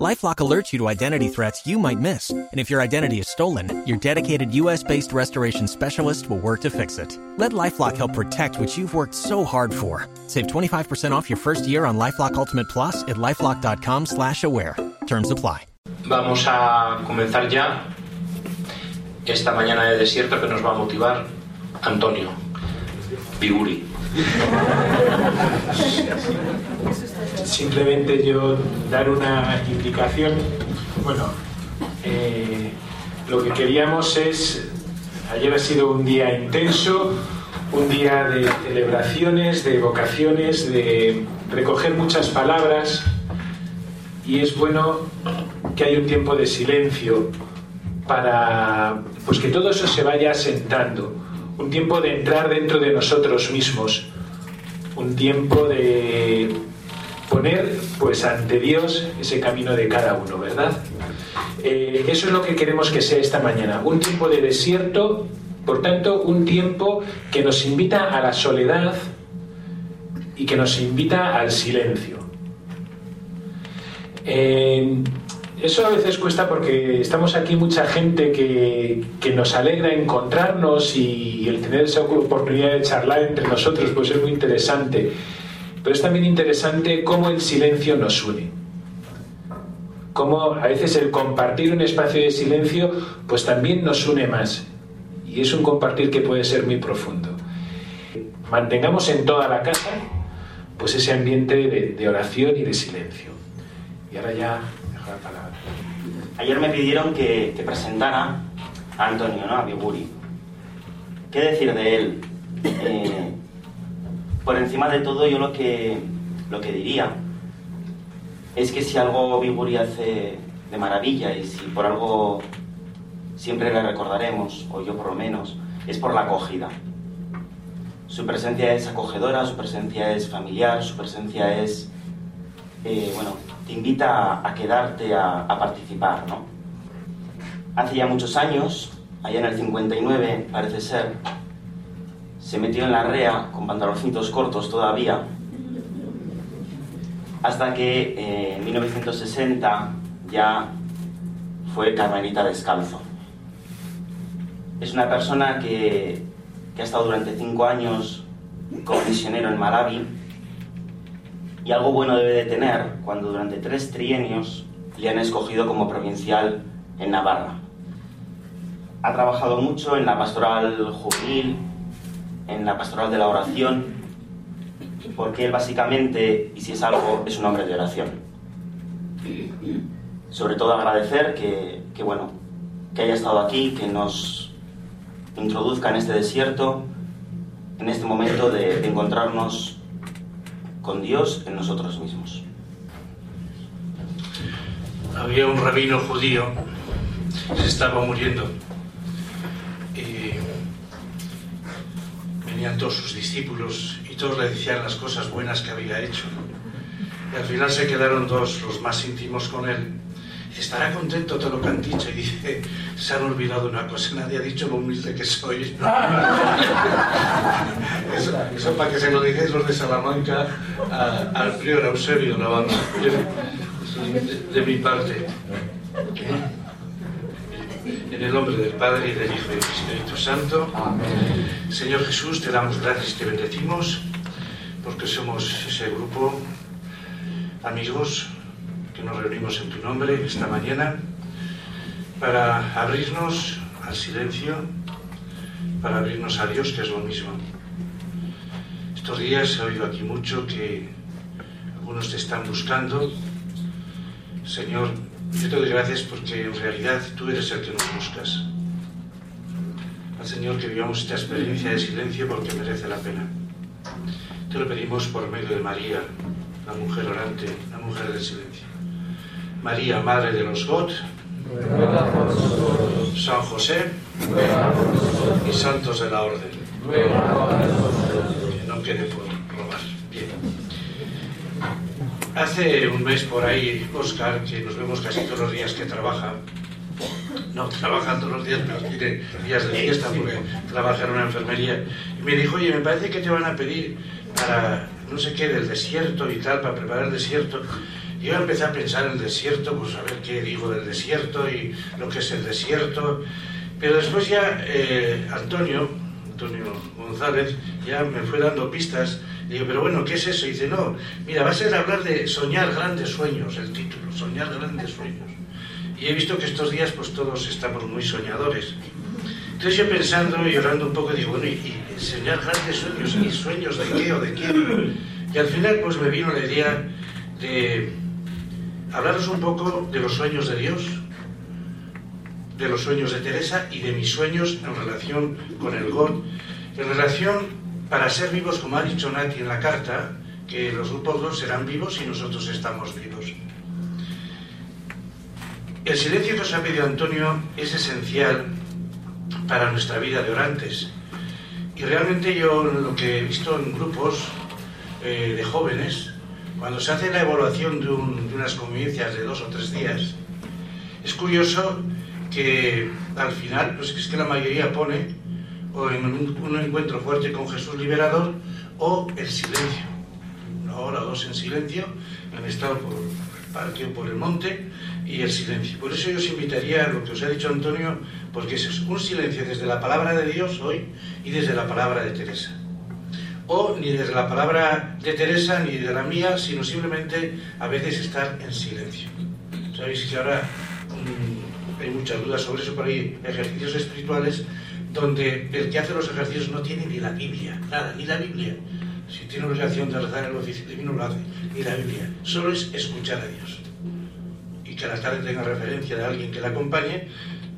LifeLock alerts you to identity threats you might miss, and if your identity is stolen, your dedicated U.S.-based restoration specialist will work to fix it. Let LifeLock help protect what you've worked so hard for. Save 25% off your first year on LifeLock Ultimate Plus at lifeLock.com/slash-aware. Terms apply. Vamos a comenzar ya esta mañana de desierto que nos va a motivar Antonio Biguri. Simplemente yo dar una indicación. Bueno, eh, lo que queríamos es, ayer ha sido un día intenso, un día de celebraciones, de vocaciones, de recoger muchas palabras y es bueno que haya un tiempo de silencio para pues que todo eso se vaya asentando un tiempo de entrar dentro de nosotros mismos, un tiempo de poner pues ante Dios ese camino de cada uno, ¿verdad? Eh, eso es lo que queremos que sea esta mañana, un tiempo de desierto, por tanto, un tiempo que nos invita a la soledad y que nos invita al silencio. Eh, eso a veces cuesta porque estamos aquí mucha gente que, nos alegra encontrarnos y, el tener esa oportunidad de charlar entre nosotros pues es muy interesante. Pero es también interesante cómo el silencio nos une. Cómo a veces el compartir un espacio de silencio pues también nos une más. Y es un compartir que puede ser muy profundo. Mantengamos en toda la casa pues ese ambiente de, de oración y de silencio. Y ahora ya dejo la palabra. Ayer me pidieron que, presentara a Antonio, ¿no? A Biguri. ¿Qué decir de él? Eh, por encima de todo, yo lo que, lo que diría es que si algo Biguri hace de maravilla y si por algo siempre le recordaremos, o yo por lo menos, es por la acogida. Su presencia es acogedora, su presencia es familiar, su presencia es, eh, bueno, te invita a, quedarte a, participar, ¿no? Hace ya muchos años, allá en el 59, parece ser, se metió en la rea con pantaloncitos cortos todavía, hasta que eh, en 1960 ya fue carmelita descalzo. Es una persona que, que ha estado durante cinco años como misionero en Malawi y algo bueno debe de tener cuando durante tres trienios le han escogido como provincial en Navarra. Ha trabajado mucho en la pastoral juvenil, en la pastoral de la oración, porque él básicamente, y si es algo, es un hombre de oración. Sobre todo agradecer que, bueno, que haya estado aquí, que nos introduzca en este desierto, en este momento de encontrarnos con Dios en nosotros mismos. Había un rabino judío, se estaba muriendo, y venían todos sus discípulos y todos le decían las cosas buenas que había hecho. Y al final se quedaron dos, los más íntimos con él. Estará contento todo lo que han dicho. Y dice, se han olvidado una cosa, nadie ha dicho lo humilde que soy. eso, para que se lo digáis los de Salamanca al prior Eusebio Navarro, de, de mi parte. En el nombre del Padre y del Hijo y del Espíritu Santo. Señor Jesús, te damos gracias y te bendecimos porque somos ese grupo, amigos, que nos reunimos en tu nombre esta mañana para abrirnos al silencio, para abrirnos a Dios, que es lo mismo. Estos días he oído aquí mucho que algunos te están buscando. Señor, yo te doy gracias porque en realidad tú eres el que nos buscas. Al Señor que vivamos esta experiencia de silencio porque merece la pena. Te lo pedimos por medio de María, la mujer orante, la mujer del silencio. María, Madre de los God, San José y santos de la orden. Que no quede por robar. Bien. Hace un mes por ahí, Oscar, que nos vemos casi todos los días que trabaja, no trabaja todos los días, pero tiene días de fiesta porque trabaja en una enfermería, y me dijo, oye, me parece que te van a pedir para no sé qué del desierto y tal, para preparar el desierto. Yo empecé a pensar en el desierto, pues a ver qué digo del desierto y lo que es el desierto. Pero después ya eh, Antonio, Antonio González, ya me fue dando pistas. Y digo, pero bueno, ¿qué es eso? Y dice, no, mira, va a ser hablar de soñar grandes sueños, el título, soñar grandes sueños. Y he visto que estos días pues todos estamos muy soñadores. Entonces yo pensando y orando un poco, digo, bueno, y, y soñar grandes sueños, ¿y sueños de qué o de quién? Y al final pues me vino la idea de hablaros un poco de los sueños de Dios, de los sueños de Teresa y de mis sueños en relación con el God, en relación para ser vivos, como ha dicho Nati en la carta, que los grupos God serán vivos y nosotros estamos vivos. El silencio que os ha pedido Antonio es esencial para nuestra vida de orantes. Y realmente yo lo que he visto en grupos eh, de jóvenes, cuando se hace la evaluación de, un, de, unas convivencias de dos o tres días, es curioso que al final, pues es que la mayoría pone o en un, un encuentro fuerte con Jesús liberador o el silencio. Una hora o dos en silencio, han estado por el parque o por el monte y el silencio. Por eso yo os invitaría a lo que os ha dicho Antonio, porque es un silencio desde la palabra de Dios hoy y desde la palabra de Teresa o ni desde la palabra de Teresa ni de la mía, sino simplemente a veces estar en silencio. Sabéis que ahora mmm, hay muchas dudas sobre eso, pero hay ejercicios espirituales donde el que hace los ejercicios no tiene ni la Biblia, nada, ni la Biblia. Si tiene obligación de rezar el oficio divino, lo hace, ni la Biblia. Solo es escuchar a Dios. Y que a la tarde tenga referencia de alguien que la acompañe,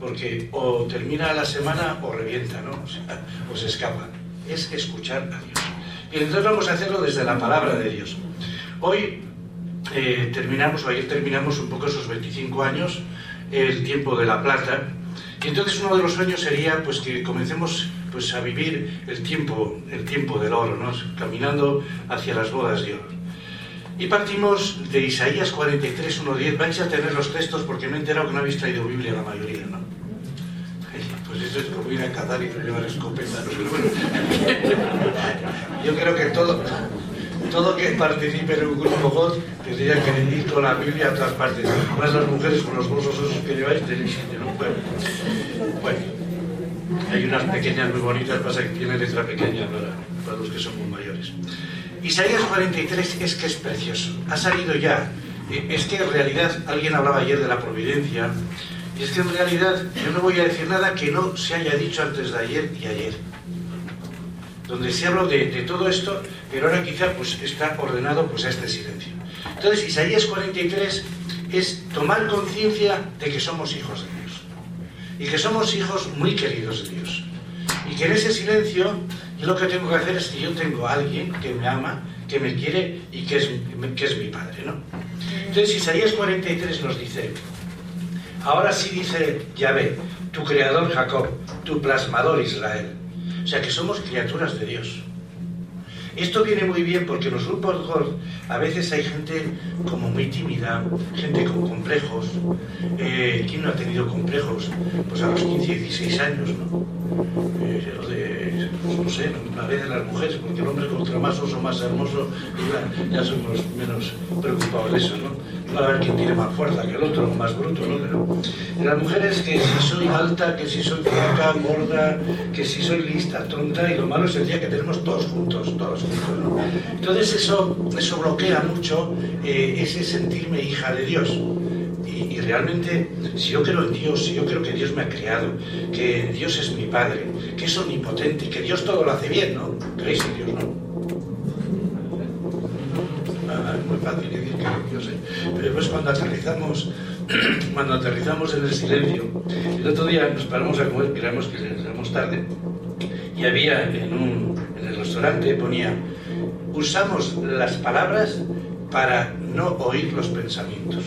porque o termina la semana o revienta, ¿no? O, o se escapa. Es escuchar a Dios. Y entonces vamos a hacerlo desde la palabra de Dios. Hoy eh, terminamos, o ayer terminamos un poco esos 25 años, el tiempo de la plata. Y entonces uno de los sueños sería pues que comencemos pues a vivir el tiempo, el tiempo del oro, ¿no? caminando hacia las bodas de oro. Y partimos de Isaías 43, 1.10. Vais a tener los textos porque me he enterado que no habéis traído Biblia la mayoría, ¿no? Pues eso es como ir a cazar y no llevar escopeta. ¿no? Yo creo que todo, todo que participe en un grupo God tendría que ir con la Biblia a todas partes. Más las mujeres con los bolsos esos que lleváis tenéis sitio, ¿no? Bueno, bueno, hay unas pequeñas muy bonitas, pasa que tienen letra pequeña para, para los que son muy mayores. Isaías 43 es que es precioso. Ha salido ya. Es que en realidad, alguien hablaba ayer de la providencia, y es que en realidad yo no voy a decir nada que no se haya dicho antes de ayer y ayer. Donde se habló de, de, todo esto, pero ahora quizá pues está ordenado pues a este silencio. Entonces Isaías 43 es tomar conciencia de que somos hijos de Dios. Y que somos hijos muy queridos de Dios. Y que en ese silencio yo lo que tengo que hacer es que yo tengo a alguien que me ama, que me quiere y que es, que es mi padre, ¿no? Entonces Isaías 43 nos dice, Ahora sí dice Yahvé, tu creador Jacob, tu plasmador Israel. O sea que somos criaturas de Dios. Esto viene muy bien porque en los grupos God a veces hay gente como muy tímida, gente con complejos. Eh, ¿Quién no ha tenido complejos? Pues a los 15, 16 años, ¿no? Eh, pues no sé, a veces las mujeres, porque el hombre contra más oso, más hermoso, ya, somos menos preocupados de eso, ¿no? Para ver quién tiene más fuerza que el otro, más bruto, ¿no? Pero las mujeres que si soy alta, que si soy flaca, gorda, que si soy lista, tonta, y lo malo es el día que tenemos todos juntos, todos juntos, ¿no? Entonces eso, eso bloquea mucho eh, ese sentirme hija de Dios. Y, realmente, si yo creo en Dios, si yo creo que Dios me ha creado, que Dios es mi Padre, que es omnipotente que Dios todo lo hace bien, ¿no? ¿Creéis en Dios, no? Es muy fácil decir que Dios es. Pero después cuando aterrizamos, cuando aterrizamos en el silencio, el otro día nos paramos a comer, miramos que llegamos tarde, y había en, un, en el restaurante, ponía, usamos las palabras para no oír los pensamientos.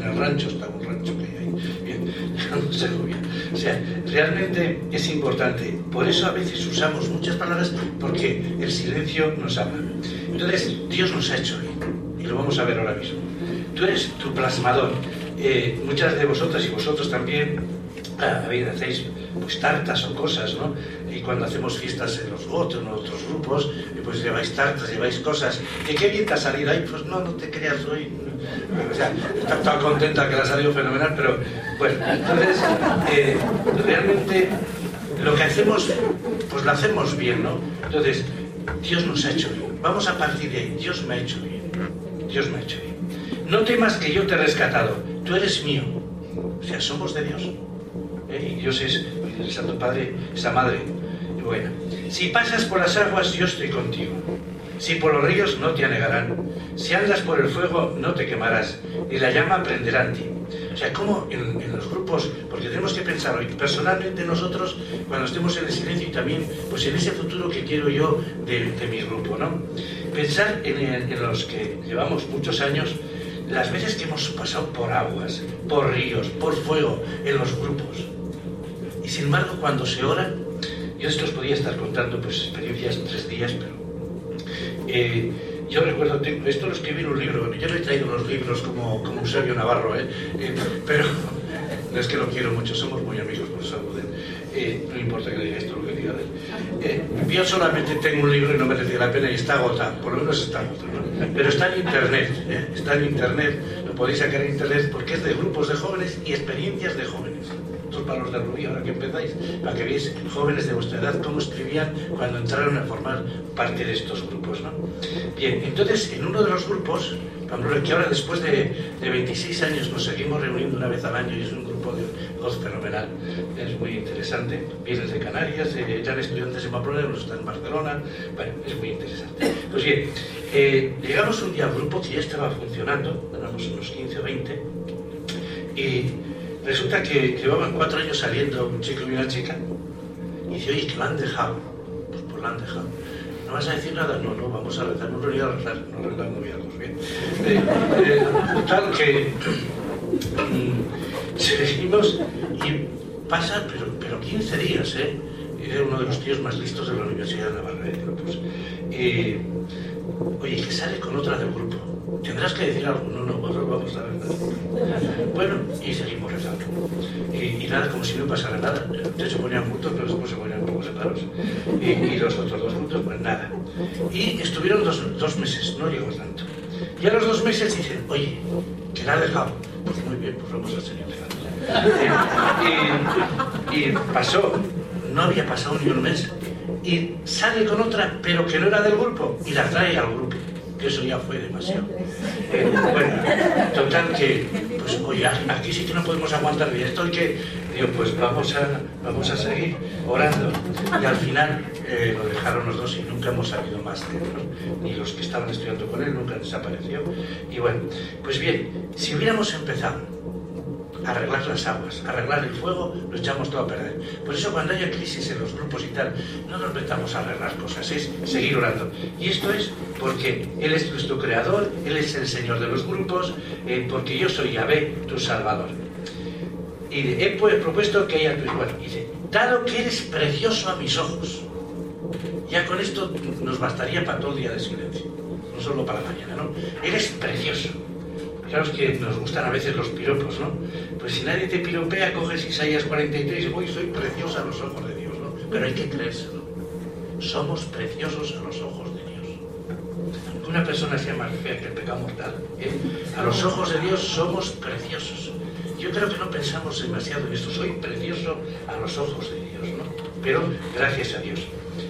En el rancho está un rancho que hay ahí. Bien, no se bien. O sea, realmente es importante. Por eso a veces usamos muchas palabras porque el silencio nos habla. Entonces, Dios nos ha hecho bien. Y lo vamos a ver ahora mismo. Tú eres tu plasmador. Eh, muchas de vosotras y vosotros también ah, hacéis pues tartas o cosas, ¿no? Y cuando hacemos fiestas en los GOT o en otros grupos, pues lleváis tartas, lleváis cosas. ¿Y qué bien te ha salido ahí? Pues no, no te creas hoy. O sea, está contenta que le ha salido fenomenal, pero bueno, entonces, eh, realmente lo que hacemos, pues lo hacemos bien, ¿no? Entonces, Dios nos ha hecho bien. Vamos a partir de ahí. Dios me ha hecho bien. Dios me ha hecho bien. No temas que yo te he rescatado. Tú eres mío. O sea, somos de Dios. ¿Eh? Y Dios es el Santo Padre, esa madre. Bueno, si pasas por las aguas, yo estoy contigo. Si por los ríos no te anegarán, si andas por el fuego no te quemarás, y la llama prenderá en ti. O sea, como en, los grupos, porque tenemos que pensar hoy, personalmente nosotros, cuando estemos en el silencio y también, pues en ese futuro que quiero yo de, mi grupo, ¿no? Pensar en, en los que llevamos muchos años, las veces que hemos pasado por aguas, por ríos, por fuego, en los grupos. Y sin embargo, cuando se ora, yo esto os podía estar contando pues experiencias en tres días, pero eh, yo recuerdo, esto lo escribí en un libro, yo no he traído los libros como, como Eusebio Navarro, ¿eh? eh pero no es que lo quiero mucho, somos muy amigos por salud. Eh, no importa que diga esto lo que diga de él. yo solamente tengo un libro y no merecía la pena y está agotado, por lo menos está agotado. Pero está en internet, está en internet, lo podéis sacar en internet porque es de grupos de jóvenes y experiencias de jóvenes para los de Rubí, ahora que empezáis, para que veáis jóvenes de vuestra edad cómo escribían cuando entraron a formar parte de estos grupos. ¿no? Bien, entonces en uno de los grupos, que ahora después de, 26 años nos seguimos reuniendo una vez al año y es un grupo de voz fenomenal, es muy interesante, vienen de Canarias, eh, eran estudiantes en Pamplona, unos están en Barcelona, bueno, es muy interesante. Pues bien, eh, llegamos un día al grupo que ya estaba funcionando, éramos unos 15 o 20, y Resulta que llevaban cuatro años saliendo un chico y una chica. Y dice, oye, que lo han dejado. Pues, pues lo han dejado. ¿No vas a decir nada? No, no, vamos a rezar. No voy a rezar. No rezamos bien. Eh, eh, tal que mm, seguimos y pasa, pero, pero 15 días, ¿eh? Era uno de los tíos más listos de la Universidad de Navarra. ¿eh? Pues, oye, que sale con otra del grupo. Tendrás que decir algo. No, no, vamos a ver. Bueno, y seguimos rezando. Y, nada, como si no pasara nada. De se ponían juntos, pero después se ponían un poco separados. Y, los otros dos juntos, pues nada. Y estuvieron dos, dos meses, no llegó tanto. Y a los dos meses dicen, oye, que la ha dejado. Pues muy bien, pues vamos a seguir dejando. Y pasó, no había pasado ni un mes. Y sale con otra, pero que no era del grupo, y la trae al grupo que eso ya fue demasiado. Eh, bueno, total que, pues oye, aquí sí que no podemos aguantar bien esto y que, digo, pues vamos a, vamos a seguir orando. Y al final eh, lo dejaron los dos y nunca hemos sabido más de él, Ni los que estaban estudiando con él nunca desapareció. Y bueno, pues bien, si hubiéramos empezado arreglar las aguas, arreglar el fuego, lo echamos todo a perder. Por eso cuando haya crisis en los grupos y tal, no nos metamos a arreglar cosas, es seguir orando. Y esto es porque Él es nuestro creador, Él es el Señor de los grupos, eh, porque yo soy Yahvé, tu Salvador. Y he propuesto que haya... Bueno, dice, dado que eres precioso a mis ojos, ya con esto nos bastaría para todo día de silencio, no solo para mañana, ¿no? Eres precioso. Claro, que nos gustan a veces los piropos, ¿no? Pues si nadie te piropea, coges Isaías 43 y voy, soy preciosa a los ojos de Dios, ¿no? Pero hay que creérselo. Somos preciosos a los ojos de Dios. Una persona sea más fea que el pecado mortal. ¿eh? A los ojos de Dios somos preciosos. Yo creo que no pensamos demasiado en esto. Soy precioso a los ojos de Dios, ¿no? Pero gracias a Dios.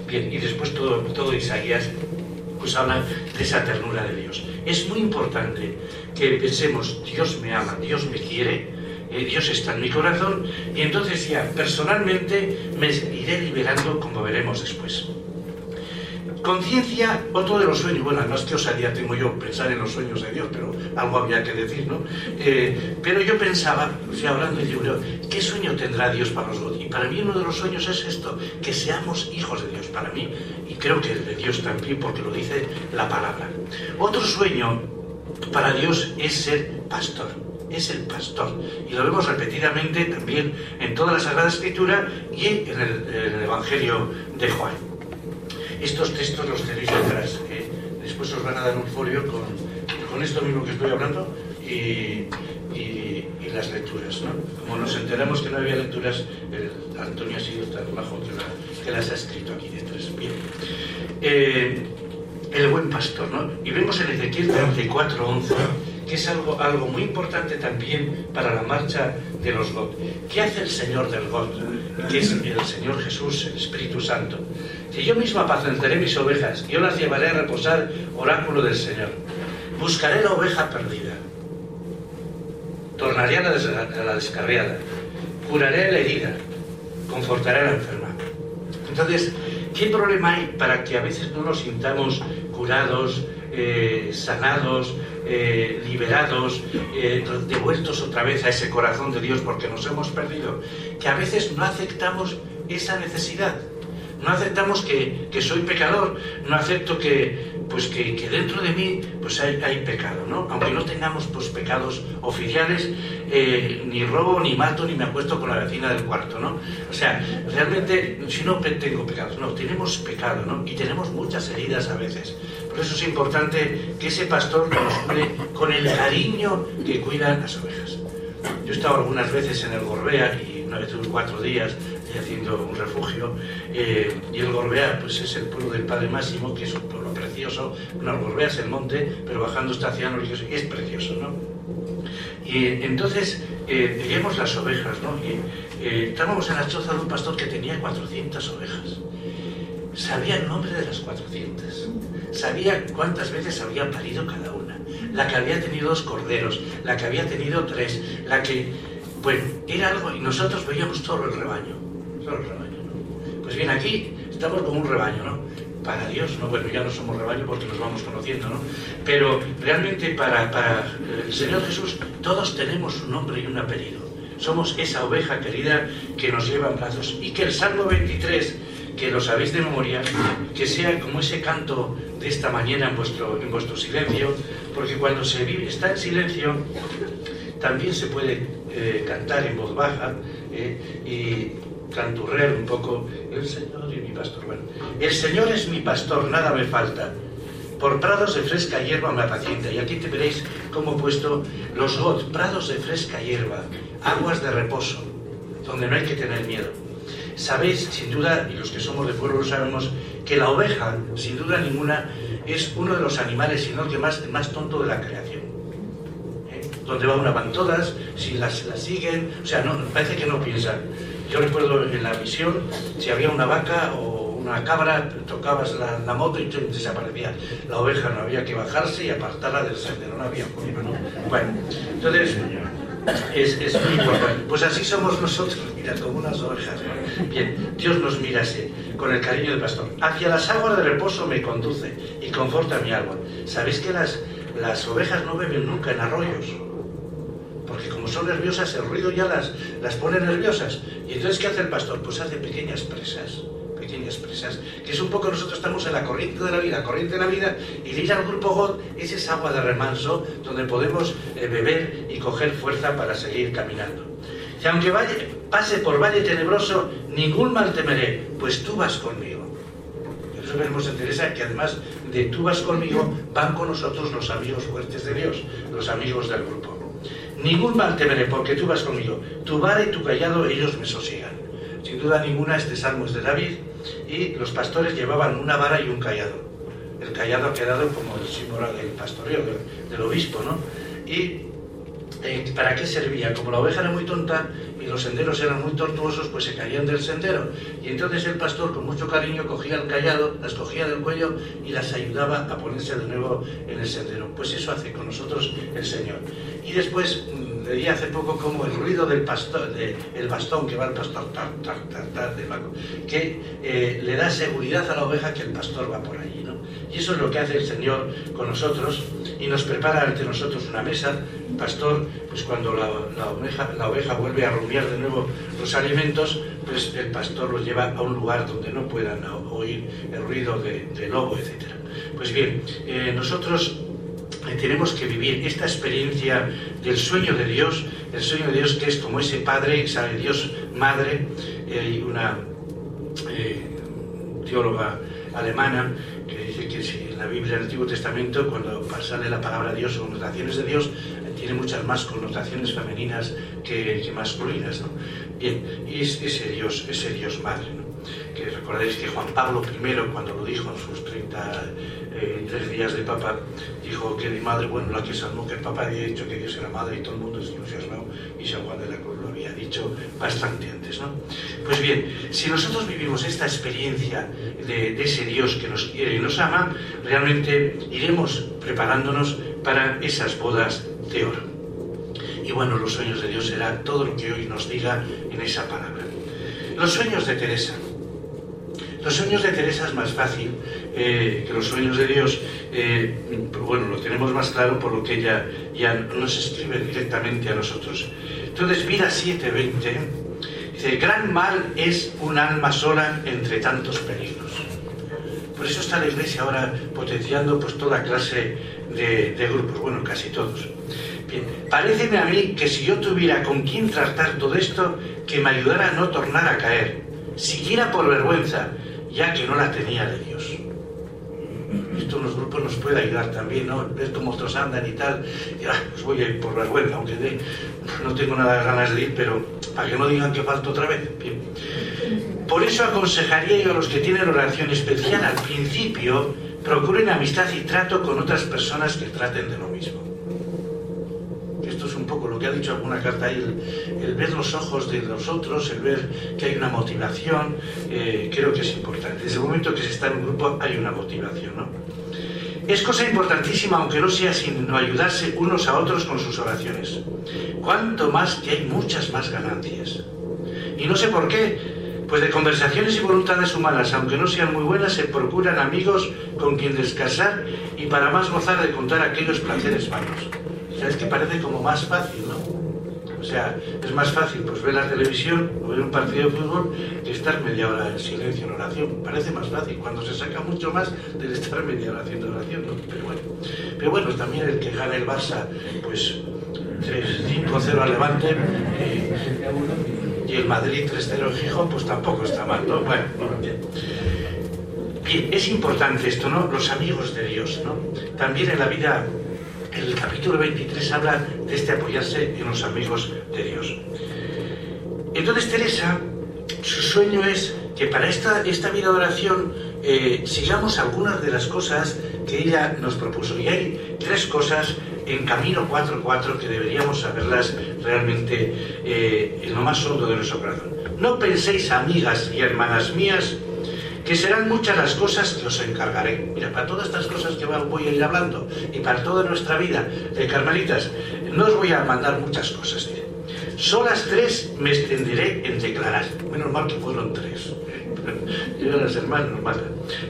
Bien, y después todo, todo Isaías pues habla de esa ternura de Dios. Es muy importante que pensemos, Dios me ama, Dios me quiere, eh, Dios está en mi corazón, y entonces ya personalmente me iré liberando como veremos después. Conciencia, otro de los sueños, bueno, no es que osadía tengo yo pensar en los sueños de Dios, pero algo había que decir, ¿no? Pero yo pensaba, fui hablando y digo, ¿qué sueño tendrá Dios para nosotros? Y para mí uno de los sueños es esto, que seamos hijos de Dios, para mí, y creo que de Dios también, porque lo dice la palabra. Otro sueño para Dios es ser pastor, es el pastor. Y lo vemos repetidamente también en toda la Sagrada Escritura y en el, Evangelio de Juan. Estos textos los tenéis detrás. ¿eh? Después os van a dar un folio con, con esto mismo que estoy hablando y, las lecturas. ¿no? Como nos enteramos que no había lecturas, Antonio ha sido tan bajo que, las ha escrito aquí detrás. Bien. Eh, el buen pastor, ¿no? Y vemos en Ezequiel 34, 11, que es algo, algo muy importante también para la marcha de los God. ¿Qué hace el Señor del God? Que es el Señor Jesús, el Espíritu Santo. Que yo mismo apacentaré mis ovejas, yo las llevaré a reposar, oráculo del Señor. Buscaré la oveja perdida. Tornaré a la, a la descarriada. Curaré la herida. Confortaré a la enferma. Entonces, ¿Qué problema hay para que a veces no nos sintamos curados, eh, sanados, eh, liberados, eh, devueltos otra vez a ese corazón de Dios porque nos hemos perdido? Que a veces no aceptamos esa necesidad. No aceptamos que, soy pecador, no acepto que, pues que, dentro de mí pues hay, pecado, ¿no? Aunque no tengamos pues, pecados oficiales, eh, ni robo, ni mato, ni me acuesto con la vecina del cuarto, ¿no? O sea, realmente, si no tengo pecados, no, tenemos pecado, ¿no? Y tenemos muchas heridas a veces. Por eso es importante que ese pastor nos cuide con el cariño que cuidan las ovejas. Yo he estado algunas veces en el Gorbea y una vez unos cuatro días haciendo un refugio. Eh, y el Gorbea pues es el pueblo del Padre Máximo, que es un pueblo precioso. Bueno, el Gorbea es el monte, pero bajando está hacia y es precioso, ¿no? Y entonces eh, veíamos las ovejas, ¿no? Y, eh, estábamos en la choza de un pastor que tenía 400 ovejas. Sabía el nombre de las 400. Sabía cuántas veces había parido cada una. La que había tenido dos corderos, la que había tenido tres, la que... Bueno, era algo... Y nosotros veíamos todo el rebaño rebaño, Pues bien, aquí estamos como un rebaño, ¿no? Para Dios, ¿no? Bueno, ya no somos rebaño porque nos vamos conociendo, ¿no? Pero realmente para, para el Señor Jesús todos tenemos un nombre y un apellido. Somos esa oveja querida que nos lleva en brazos. Y que el Salmo 23, que lo sabéis de memoria, que sea como ese canto de esta mañana en vuestro, en vuestro silencio, porque cuando se vive, está en silencio, también se puede eh, cantar en voz baja eh, y canturrear un poco, el Señor y mi pastor. Bueno, el Señor es mi pastor, nada me falta. Por prados de fresca hierba me apacienta. Y aquí te veréis cómo he puesto los GOT, prados de fresca hierba, aguas de reposo, donde no hay que tener miedo. Sabéis, sin duda, y los que somos de pueblo lo sabemos, que la oveja, sin duda ninguna, es uno de los animales, si no el que más, más tonto de la creación. ¿Eh? Donde va una van todas, si las, las siguen, o sea, no, parece que no piensan. Yo recuerdo en la visión, si había una vaca o una cabra, tocabas la, moto y desaparecía. La oveja no había que bajarse y apartarla del sendero, no había problema. Bueno, entonces es, muy importante. Pues así somos nosotros, mirad, como unas ovejas. Bien, Dios nos mira así, con el cariño del pastor. Hacia las aguas de reposo me conduce y conforta mi agua. ¿Sabéis que las, las ovejas no beben nunca en arroyos? Porque como son nerviosas, el ruido ya las, las pone nerviosas. Y entonces, ¿qué hace el pastor? Pues hace pequeñas presas, pequeñas presas, que es un poco nosotros estamos en la corriente de la vida, corriente de la vida, y ir al grupo God es esa agua de remanso donde podemos eh, beber y coger fuerza para seguir caminando. Y aunque pase por valle tenebroso, ningún mal temeré, pues tú vas conmigo. Por vemos en Teresa que además de tú vas conmigo, van con nosotros los amigos fuertes de Dios, los amigos del grupo. Ningún mal temeré, porque tú vas conmigo. Tu vara y tu callado, ellos me sosigan. Sin duda ninguna, este salmo es de David, y los pastores llevaban una vara y un callado. El callado ha quedado como el símbolo del pastoreo, del, obispo, ¿no? Y eh, ¿para qué servía? Como la oveja era muy tonta y los senderos eran muy tortuosos, pues se caían del sendero. Y entonces el pastor, con mucho cariño, cogía el callado, las cogía del cuello y las ayudaba a ponerse de nuevo en el sendero. Pues eso hace con nosotros el Señor. Y después leía hace poco como el ruido del pastor, el bastón que va el pastor, tar, tar, tar, que eh, le da seguridad a la oveja que el pastor va por allí. ¿no? Y eso es lo que hace el Señor con nosotros y nos prepara ante nosotros una mesa. El pastor, pues cuando la, oveja, vuelve a rumiar de nuevo los alimentos, pues el pastor los lleva a un lugar donde no puedan oír el ruido de, lobo, etc. Pues bien, eh, nosotros tenemos que vivir esta experiencia del sueño de Dios, el sueño de Dios que es como ese padre, sabe Dios madre, hay una eh, teóloga alemana que dice que en la Biblia del Antiguo Testamento, cuando sale la palabra Dios o connotaciones de Dios, tiene muchas más connotaciones femeninas que, masculinas. Bien, y es ese Dios, ese Dios madre. Que recordáis que Juan Pablo I, cuando lo dijo en sus 30 eh, tres días de papa, dijo que mi madre, bueno, la que salvó, que el papa había dicho que Dios era madre y todo el mundo se entusiasmó y San Juan de la Cruz lo había dicho bastante antes, ¿no? Pues bien, si nosotros vivimos esta experiencia de, ese Dios que nos quiere y nos ama, realmente iremos preparándonos para esas bodas de oro. Y bueno, los sueños de Dios será todo lo que hoy nos diga en esa palabra. Los sueños de Teresa. Los sueños de Teresa es más fácil eh, que los sueños de Dios, eh, bueno, lo tenemos más claro por lo que ella ya nos escribe directamente a nosotros. Entonces, Vida 7:20 dice: Gran mal es un alma sola entre tantos peligros. Por eso está la Iglesia ahora potenciando pues toda clase de, grupos, bueno, casi todos. Bien, pareceme a mí que si yo tuviera con quién tratar todo esto, que me ayudara a no tornar a caer, siquiera por vergüenza, ya que no la tenía de Dios. Esto los grupos nos puede ayudar también, ¿no? Ver cómo otros andan y tal. Y, ah, pues voy a ir por vergüenza, aunque no tengo nada de ganas de ir, pero para que no digan que falta otra vez. Bien. Por eso aconsejaría yo a los que tienen oración especial al principio, procuren amistad y trato con otras personas que traten de lo mismo poco lo que ha dicho alguna carta ahí, el, ver los ojos de los otros, el ver que hay una motivación, eh, creo que es importante. Desde el momento que se está en un grupo hay una motivación, ¿no? Es cosa importantísima, aunque no sea sino ayudarse unos a otros con sus oraciones. Cuanto más que hay muchas más ganancias. Y no sé por qué, pues de conversaciones y voluntades humanas, aunque no sean muy buenas, se procuran amigos con quien descansar y para más gozar de contar aquellos placeres vanos es que parece como más fácil, ¿no? O sea, es más fácil pues ver la televisión o ver un partido de fútbol que estar media hora en silencio en oración. Parece más fácil, cuando se saca mucho más de estar media hora haciendo oración, ¿no? Pero bueno, pero bueno, también el que gane el Barça, pues 3-5-0 al Levante eh, y el Madrid 3-0 en Gijón, pues tampoco está mal, ¿no? Bueno, bien. Bien, es importante esto, ¿no? Los amigos de Dios, ¿no? También en la vida el capítulo 23 habla de este apoyarse en los amigos de Dios. Entonces Teresa, su sueño es que para esta, esta vida de oración eh, sigamos algunas de las cosas que ella nos propuso. Y hay tres cosas en Camino 4.4 que deberíamos saberlas realmente eh, en lo más hondo de nuestro corazón. No penséis, amigas y hermanas mías, que serán muchas las cosas que os encargaré. Mira, para todas estas cosas que voy a ir hablando y para toda nuestra vida de carmelitas, no os voy a mandar muchas cosas. Solas tres me extenderé en declarar. Menos mal que fueron tres. Yo las hermanas nos.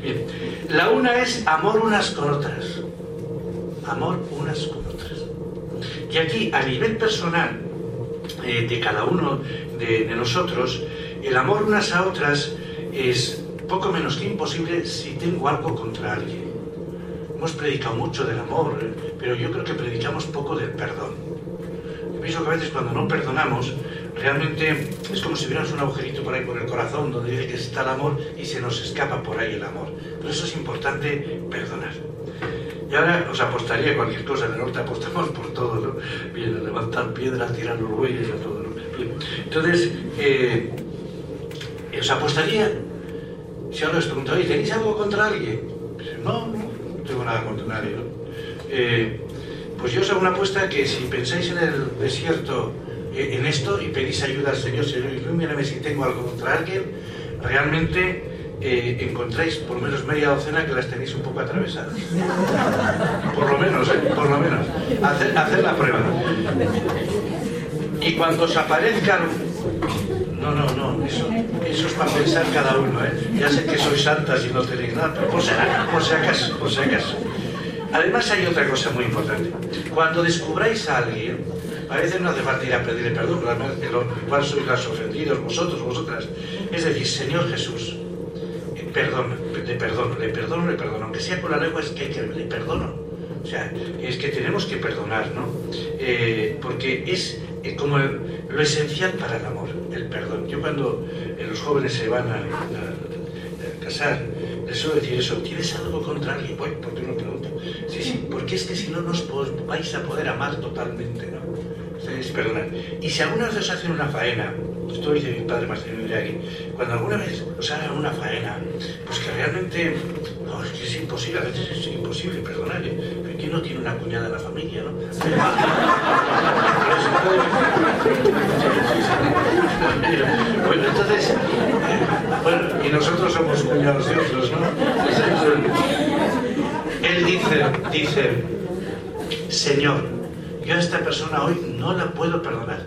Bien. La una es amor unas con otras. Amor unas con otras. Y aquí, a nivel personal eh, de cada uno de nosotros, el amor unas a otras es poco menos que imposible si tengo algo contra alguien. Hemos predicado mucho del amor, ¿eh? pero yo creo que predicamos poco del perdón. Yo pienso que a veces cuando no perdonamos, realmente es como si hubiéramos un agujerito por ahí por el corazón donde dice que está el amor y se nos escapa por ahí el amor. Por eso es importante perdonar. Y ahora os apostaría cualquier cosa, en el norte apostamos por todo, ¿no? Bien, a levantar piedras, tirar los bueyes, a todo, ¿no? Entonces, eh, os apostaría si ahora les pregunto, ¿tenéis algo contra alguien? no, no, tengo nada contra nadie. Eh, pues yo os hago una apuesta que si pensáis en el desierto, eh, en esto, y pedís ayuda al Señor, Señor, ilumíname si tengo algo contra alguien, realmente eh, encontráis por lo menos media docena que las tenéis un poco atravesadas. Por lo menos, por lo menos. Hacer, hacer la prueba. Y cuando os aparezcan no, no, no, eso, es para pensar cada uno, ¿eh? Ya sé que sois santas y no tenéis nada, pero por si, por si acaso, por si acaso. Además hay otra cosa muy importante. Cuando descubráis a alguien, a veces no hace falta ir a pedirle perdón, igual sois las ofendidos, vosotros, vosotras. Es decir, Señor Jesús, perdona, le perdono, le perdono, le perdono. Aunque sea con la lengua, es que, que le perdono. O sea, es que tenemos que perdonar, ¿no? Eh, porque es eh, como lo esencial para el amor, el perdón. Yo cuando eh, los jóvenes se van a, casar, les suelo decir eso, ¿tienes algo contra alguien? Bueno, ¿por qué no? Sí, sí, porque es que si no nos vais a poder amar totalmente, ¿no? Ustedes perdonar. Y si alguna vez os hacen una faena, esto dice mi padre Marcelino aquí, cuando alguna vez os hagan una faena, pues que realmente, no, es que es imposible, a veces es imposible perdonar, ¿eh? ¿quién no tiene una cuñada en la familia, no? bueno, entonces, bueno, y nosotros somos cuñados de otros, ¿no? Él dice, dice, Señor, yo a esta persona hoy no la puedo perdonar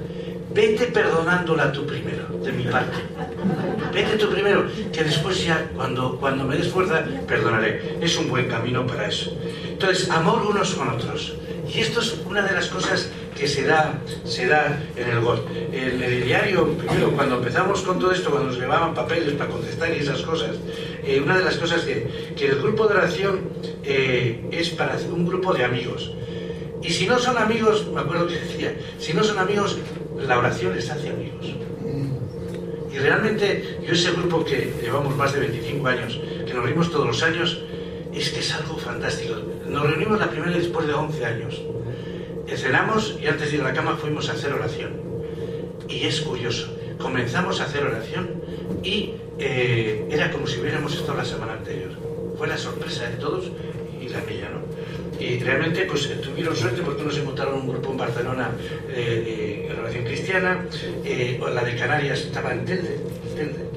vete perdonándola tú primero, de mi parte. Vete tú primero, que después ya, cuando, cuando me des fuerza, perdonaré. Es un buen camino para eso. Entonces, amor unos con otros. Y esto es una de las cosas que se da, se da en el GOT. En el diario, primero, cuando empezamos con todo esto, cuando nos llevaban papeles para contestar y esas cosas, eh, una de las cosas que, que el grupo de oración eh, es para un grupo de amigos. Y si no son amigos, me acuerdo que decía, si no son amigos, la oración les hace amigos. Y realmente yo ese grupo que llevamos más de 25 años, que nos reunimos todos los años, es que es algo fantástico. Nos reunimos la primera vez después de 11 años. Cenamos y antes de ir a la cama fuimos a hacer oración. Y es curioso, comenzamos a hacer oración y eh, era como si hubiéramos estado la semana anterior. Fue la sorpresa de todos y la mía, ¿no? Y realmente pues tuvieron suerte porque nos encontraron un grupo en Barcelona eh, de relación cristiana, eh, la de Canarias estaba en Telde, Telde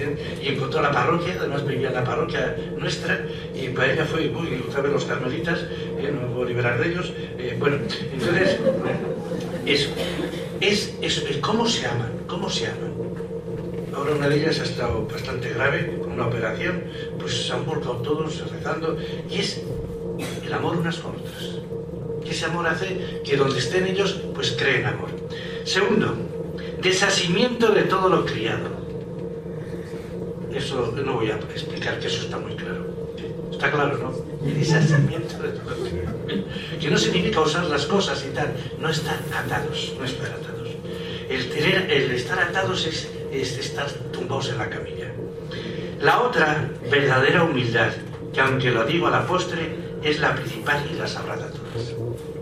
eh, y encontró la parroquia, además vivía en la parroquia nuestra, y para ella fue, uy, otra vez los carmelitas, eh, no puedo liberar de ellos. bueno, entonces, eso, es, es, cómo se aman, cómo se aman. Ahora una de ellas ha estado bastante grave, con una operación, pues se han volcado todos rezando, y es el amor unas con otras. Ese amor hace que donde estén ellos, pues creen amor. Segundo, desasimiento de todo lo criado. Eso no voy a explicar, que eso está muy claro. Está claro, ¿no? El desasimiento de todo. Que no significa usar las cosas y tal, no estar atados, no estar atados. El, tener, el estar atados es es estar tumbados en la camilla. La otra, verdadera humildad, que aunque lo digo a la postre, es la principal y la sabrá todas.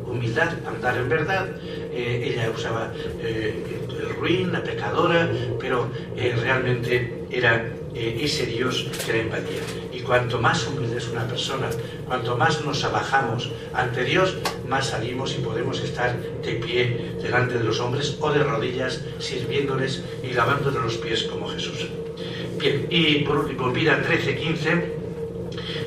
Humildad, andar en verdad. Eh, ella usaba eh, el ruin, la pecadora, pero eh, realmente era ese Dios que la invadía. Cuanto más humilde es una persona, cuanto más nos abajamos ante Dios, más salimos y podemos estar de pie delante de los hombres o de rodillas sirviéndoles y lavándoles los pies como Jesús. Bien, y por último, vida 13, 15.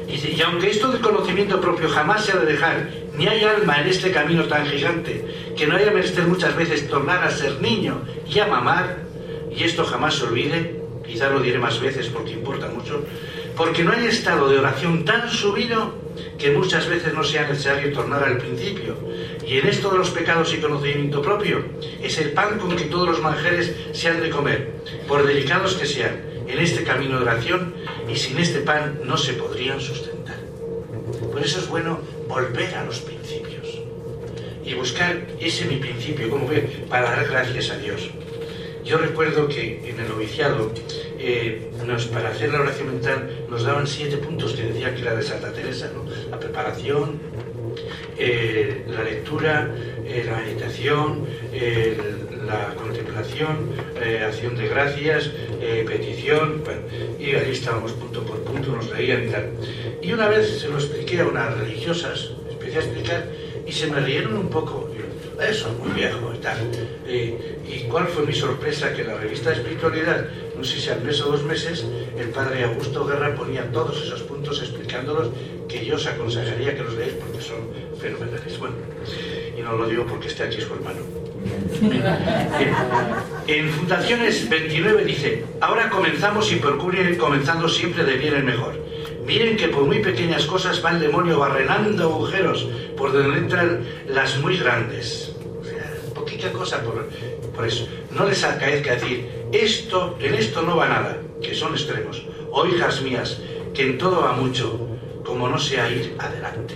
Dice, y aunque esto del conocimiento propio jamás se ha de dejar, ni hay alma en este camino tan gigante, que no haya menester muchas veces tornar a ser niño y a mamar, y esto jamás se olvide, quizá lo diré más veces porque importa mucho, porque no hay estado de oración tan subido que muchas veces no sea necesario tornar al principio. Y en esto de los pecados y conocimiento propio, es el pan con que todos los manjares se han de comer, por delicados que sean, en este camino de oración, y sin este pan no se podrían sustentar. Por eso es bueno volver a los principios y buscar ese mi principio, como ve, para dar gracias a Dios. Yo recuerdo que en el noviciado, eh, para hacer la oración mental, nos daban siete puntos que decía que era de Santa Teresa, la preparación, eh, la lectura, eh, la meditación, la contemplación, acción de gracias, petición, y ahí estábamos punto por punto, nos leían y tal. Y una vez se lo expliqué a unas religiosas, empecé explicar, y se me rieron un poco eso, muy viejo y tal. ¿Y cuál fue mi sorpresa? Que la revista de espiritualidad, no sé si al mes o dos meses, el padre Augusto Guerra ponía todos esos puntos explicándolos que yo os aconsejaría que los leáis porque son fenomenales. Bueno, y no lo digo porque esté aquí su hermano. En Fundaciones 29 dice, ahora comenzamos y procuren ir comenzando siempre de bien el mejor. Miren que por muy pequeñas cosas va el demonio barrenando agujeros por donde entran las muy grandes. O sea, poquita cosa por, por eso. No les acaezca decir, esto, en esto no va nada, que son extremos. O hijas mías, que en todo va mucho, como no sea ir adelante.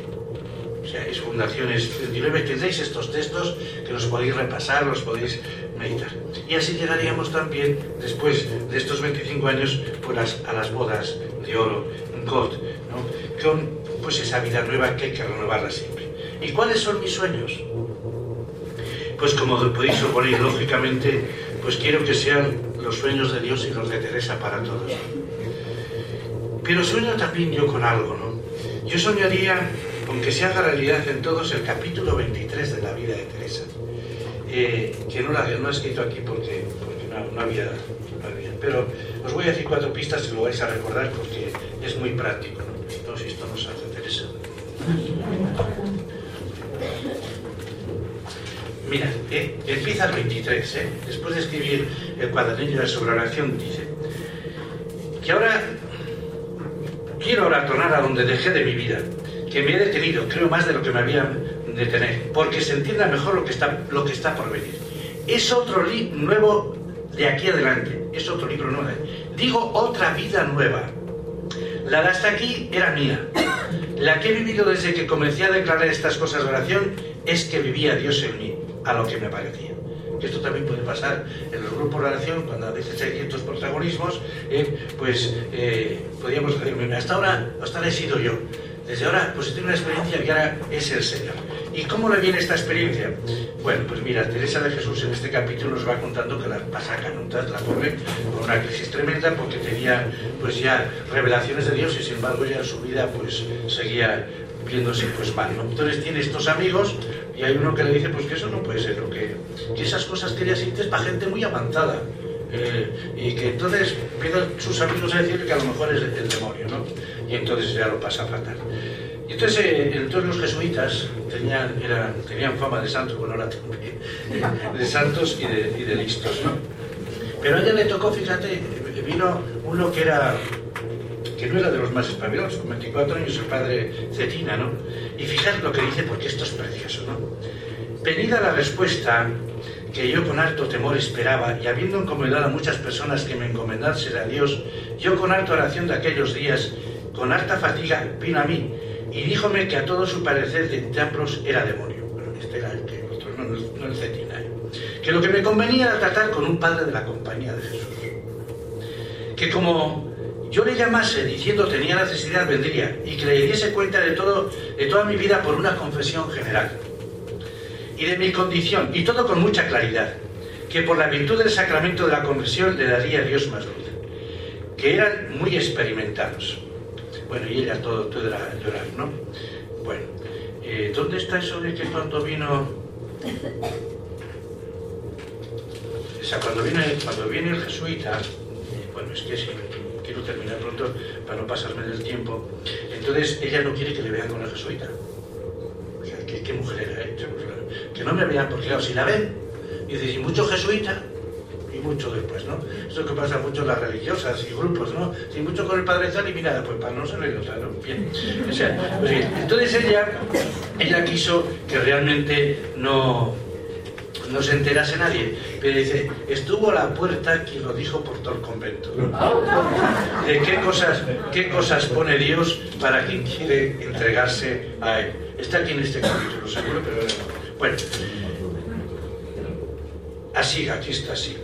O sea, es Fundaciones 39, tendréis estos textos que los podéis repasar, los podéis meditar. Y así llegaríamos también, después de estos 25 años, pues a las bodas de oro, God, ¿no? con pues esa vida nueva que hay que renovarla siempre. ¿Y cuáles son mis sueños? Pues como podéis suponer, lógicamente, pues quiero que sean los sueños de Dios y los de Teresa para todos. Pero sueño también yo con algo, ¿no? Yo soñaría aunque se haga realidad en todos el capítulo 23 de la vida de Teresa, eh, que no, la, no he escrito aquí porque, no, había, no, había, Pero os voy a decir cuatro pistas y lo vais a recordar porque es muy práctico. ¿no? si esto nos hace Teresa. Mira, eh, empieza el 23, eh, después de escribir el cuadernillo de sobre oración, dice que ahora quiero ahora tornar a donde dejé de mi vida que me he detenido, creo más de lo que me había de tener, porque se entienda mejor lo que está, lo que está por venir. Es otro libro nuevo de aquí adelante, es otro libro nuevo. Digo otra vida nueva. La de hasta aquí era mía. La que he vivido desde que comencé a declarar estas cosas de oración es que vivía Dios en mí, a lo que me parecía. Esto también puede pasar en los grupos de oración, cuando a veces hay ciertos protagonismos, eh, pues eh, podríamos decir, hasta ahora, hasta ahora he sido yo. Desde ahora, pues tiene una experiencia que ahora es el Señor. ¿Y cómo le viene esta experiencia? Bueno, pues mira, Teresa de Jesús en este capítulo nos va contando que la pasa canutas, la pobre, con una crisis tremenda porque tenía pues ya revelaciones de Dios y sin embargo ya en su vida pues seguía viéndose pues mal. Entonces tiene estos amigos y hay uno que le dice pues que eso no puede ser, lo que, que esas cosas que ella siente es para gente muy avanzada. Eh, y que entonces empiezan sus amigos a decir que a lo mejor es el demonio, ¿no? Y entonces ya lo pasa fatal. Entonces, eh, entonces los jesuitas tenían, fama de santos, bueno, ahora también, de santos y de, listos, ¿no? Pero a ella le tocó, fíjate, vino uno que era que no era de los más espabilados, con 24 años, el padre Cetina, ¿no? Y fíjate lo que dice, porque esto es precioso, ¿no? Venida la respuesta que yo con alto temor esperaba, y habiendo encomendado a muchas personas que me encomendasen a Dios, yo con alta oración de aquellos días, con harta fatiga, vino a mí, y díjome que a todo su parecer de templos era demonio. Bueno, este era el que, otro, no, no, el cetina, ¿eh? Que lo que me convenía era tratar con un padre de la compañía de Jesús. Que como yo le llamase diciendo tenía necesidad, vendría, y que le diese cuenta de, todo, de toda mi vida por una confesión general y de mi condición, y todo con mucha claridad, que por la virtud del sacramento de la conversión le daría a Dios más luz, que eran muy experimentados. Bueno, y ella todo, todo era llorar, ¿no? Bueno, eh, ¿dónde está eso de que cuando vino... O sea, cuando viene, cuando viene el jesuita, eh, bueno, es que si quiero terminar pronto para no pasarme del tiempo, entonces ella no quiere que le vean con el jesuita. O sea, ¿qué, mujer era? Eh? que no me vean, porque claro, si la ven, y dices, y mucho jesuita, mucho después, ¿no? Eso que pasa mucho en las religiosas y grupos, ¿no? Si mucho con el Padre Tal y mira, pues para no ser idiota, ¿no? Bien. O sea, pues. Entonces ella, ella quiso que realmente no, no se enterase nadie, pero dice, estuvo a la puerta quien lo dijo por todo el convento. ¿De qué cosas, qué cosas pone Dios para quien quiere entregarse a Él? Está aquí en este capítulo, seguro, pero bueno, así, aquí está así.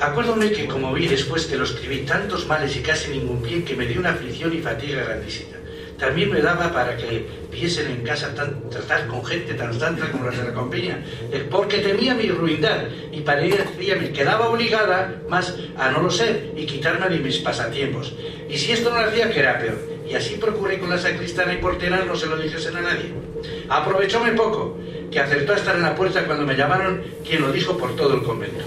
Acuérdome que como vi después que lo escribí tantos males y casi ningún bien que me dio una aflicción y fatiga grandísima. También me daba para que viesen en casa tratar con gente tan santa como las de la compañía, porque temía mi ruindad y para ella me quedaba obligada más a no lo ser y quitarme de mis pasatiempos. Y si esto no lo hacía, que era peor. Y así procuré con la sacristana y portera no se lo dijesen a nadie. Aprovechóme poco que acertó a estar en la puerta cuando me llamaron, quien lo dijo por todo el convento.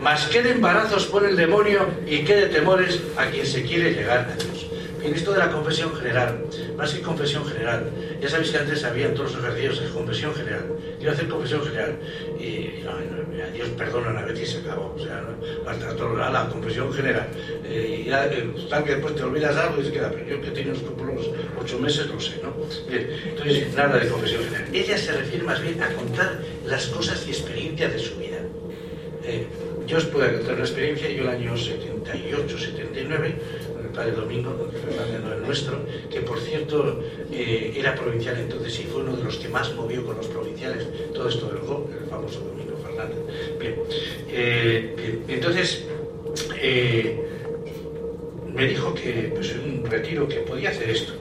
Mas qué de embarazos pone el demonio y qué de temores a quien se quiere llegar a Dios. En esto de la confesión general, más que confesión general, ya sabéis que antes había todos los ejercicios de confesión general. Quiero hacer confesión general y, a Dios perdonan a veces y se acabó. O sea, hasta toda la confesión general. Eh, y ya, eh, tal que después te olvidas algo y se queda, pero yo que tenido los ocho meses lo sé, ¿no? Bien, entonces nada de confesión general. Ella se refiere más bien a contar las cosas y experiencias de su vida. Eh, yo os puedo contar una experiencia, yo el año 78, 79, el padre Domingo, Fernández no el nuestro, que por cierto eh, era provincial entonces y fue uno de los que más movió con los provinciales todo esto del GO, el famoso Domingo Fernández. Bien, eh, entonces eh, me dijo que pues, en un retiro que podía hacer esto.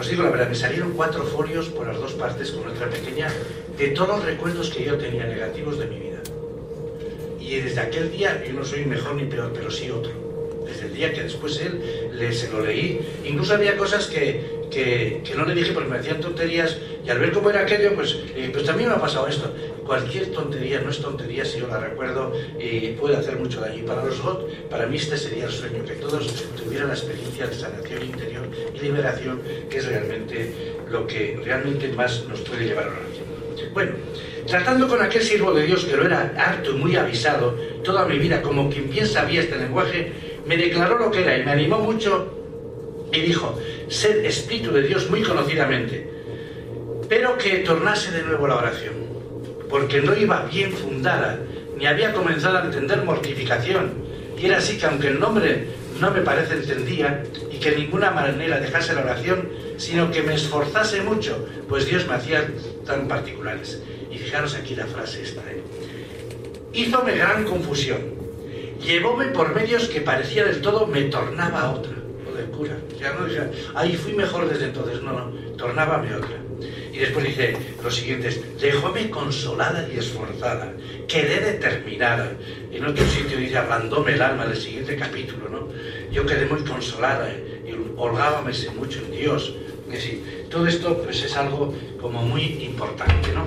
Os digo la verdad, me salieron cuatro folios por las dos partes con otra pequeña de todos los recuerdos que yo tenía negativos de mi vida. Y desde aquel día yo no soy mejor ni peor, pero sí otro. Desde el día que después él le, se lo leí, incluso había cosas que, que, que no le dije porque me hacían tonterías y al ver cómo era aquello, pues, pues también me ha pasado esto. Cualquier tontería no es tontería si yo la recuerdo y puede hacer mucho daño. Y para los GOT, para mí este sería el sueño, que todos tuvieran la experiencia de sanación interior y liberación, que es realmente lo que realmente más nos puede llevar a la. Bueno, tratando con aquel siervo de Dios que lo era harto y muy avisado toda mi vida, como quien bien sabía este lenguaje, me declaró lo que era y me animó mucho y dijo, sed espíritu de Dios muy conocidamente, pero que tornase de nuevo la oración, porque no iba bien fundada, ni había comenzado a entender mortificación, y era así que aunque el nombre no me parece entendía, y que ninguna manera dejase la oración, sino que me esforzase mucho, pues Dios me hacía tan particulares. Y fijaros aquí la frase esta, ¿eh? Hízome gran confusión, llevóme por medios que parecía del todo me tornaba otra, lo del cura. Ya no ahí fui mejor desde entonces, no, no, tornábame otra. Y después dice los siguientes, dejóme consolada y esforzada, quedé determinada. En otro sitio dice, ablandóme el alma, del siguiente capítulo, ¿no? Yo quedé muy consolada y holgábame mucho en Dios. Es decir, todo esto pues es algo como muy importante, ¿no?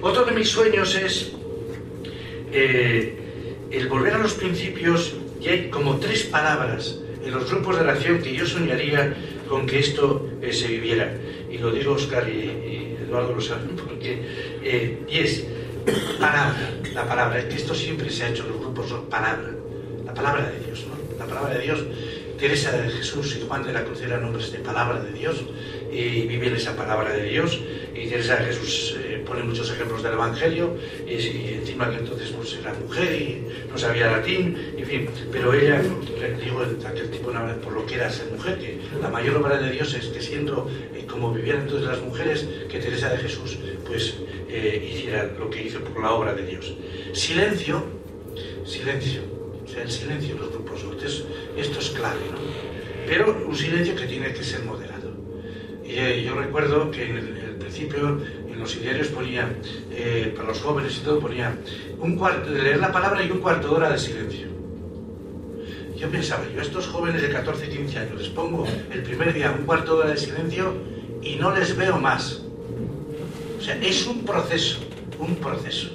Otro de mis sueños es eh, el volver a los principios y hay como tres palabras en los grupos de oración que yo soñaría con que esto eh, se viviera. Y lo digo Oscar y, Eduardo lo saben, porque, eh, y es palabra, la palabra, es que esto siempre se ha hecho en los grupos, palabra, la palabra de Dios, ¿no? La palabra de Dios, Teresa de Jesús y Juan de la Cruz eran nombres de palabra de Dios y viven esa palabra de Dios y Teresa de Jesús eh, pone muchos ejemplos del Evangelio y, encima que entonces pues, era mujer y no sabía latín, en fin, pero ella, digo, aquel tipo por lo que era ser mujer, que la mayor obra de Dios es que siendo eh, como vivían entonces las mujeres, que Teresa de Jesús pues eh, hiciera lo que hizo por la obra de Dios. Silencio, silencio, o sea, el silencio en los grupos, esto, esto es clave, ¿no? Pero un silencio que tiene que ser moderado. Y eh, yo recuerdo que en el, el principio en los diarios ponía, eh, para los jóvenes y todo, ponía un cuarto, de leer la palabra y un cuarto de hora de silencio. Yo pensaba, yo a estos jóvenes de 14 y 15 años les pongo el primer día un cuarto de hora de silencio y no les veo más. O sea, es un proceso, un proceso.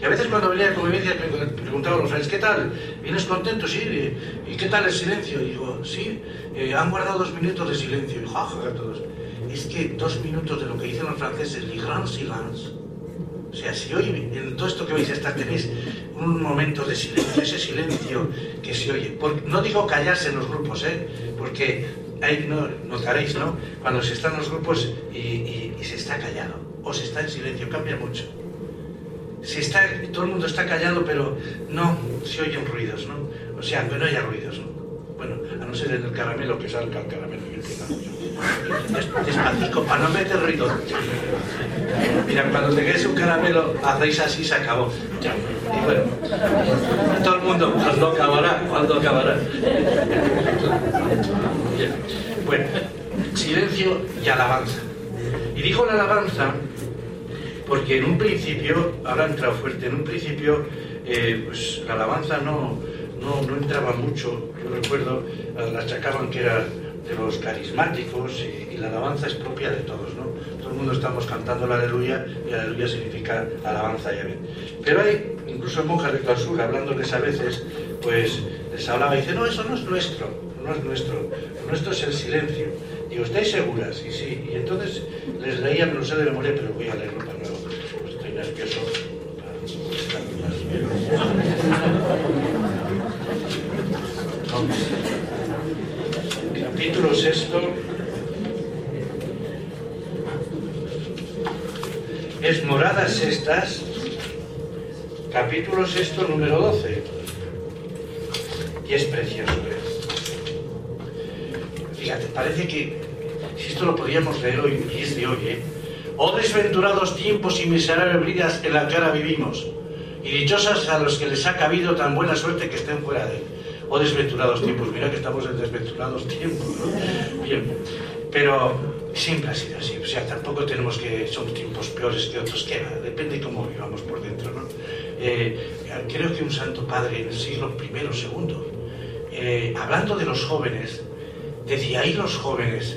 Y a veces cuando venía a convivencia me preguntaban los jóvenes, ¿qué tal? ¿Vienes contento? Sí. ¿Y qué tal el silencio? Y digo, sí, eh, han guardado dos minutos de silencio. Y jajaja, todos es que dos minutos de lo que dicen los franceses, le grand silence. O sea, si hoy en todo esto que vais a estar tenéis un momento de silencio, ese silencio que se oye. Por, no digo callarse en los grupos, ¿eh? porque ahí no, notaréis, ¿no? Cuando se está en los grupos y, se está callado, o se está en silencio, cambia mucho. Si está, todo el mundo está callado, pero no se oyen ruidos, ¿no? O sea, que no haya ruidos, ¿no? Bueno, a no ser en el caramelo que salga el caramelo y el Despacito, para no meter ruido. Mira, cuando te quedes un caramelo, hacéis así, se acabó. Y bueno, todo el mundo, ¿cuándo acabará? ¿Cuándo acabará? Bueno, silencio y alabanza. Y dijo la alabanza porque en un principio, ahora ha entrado fuerte, en un principio, eh, pues la alabanza no, no, no entraba mucho. Yo recuerdo, la achacaban que era de los carismáticos y, y, la alabanza es propia de todos, ¿no? Todo el mundo estamos cantando la aleluya y aleluya significa alabanza, ya ven. Pero hay incluso monjas de clausura hablándoles a veces, pues les hablaba y dice, no, eso no es nuestro, no es nuestro, nuestro es el silencio. Digo, ¿estáis seguras? Y sí, y entonces les leía, lo sé de memoria, pero voy a leerlo para pues estoy nervioso. Capítulo sexto es moradas estas, capítulo sexto, número 12. Y es precioso. ¿eh? fíjate, parece que si esto lo podríamos leer hoy, y es de hoy, ¿eh? Oh desventurados tiempos y miserables vidas en la que ahora vivimos, y dichosas a los que les ha cabido tan buena suerte que estén fuera de él. Oh desventurados tiempos, mira que estamos en desventurados tiempos, ¿no? Bien, pero siempre ha sido así, o sea, tampoco tenemos que, son tiempos peores que otros, que depende cómo vivamos por dentro, ¿no? Eh, creo que un santo padre en el siglo I o II, eh, hablando de los jóvenes, decía, ahí los jóvenes,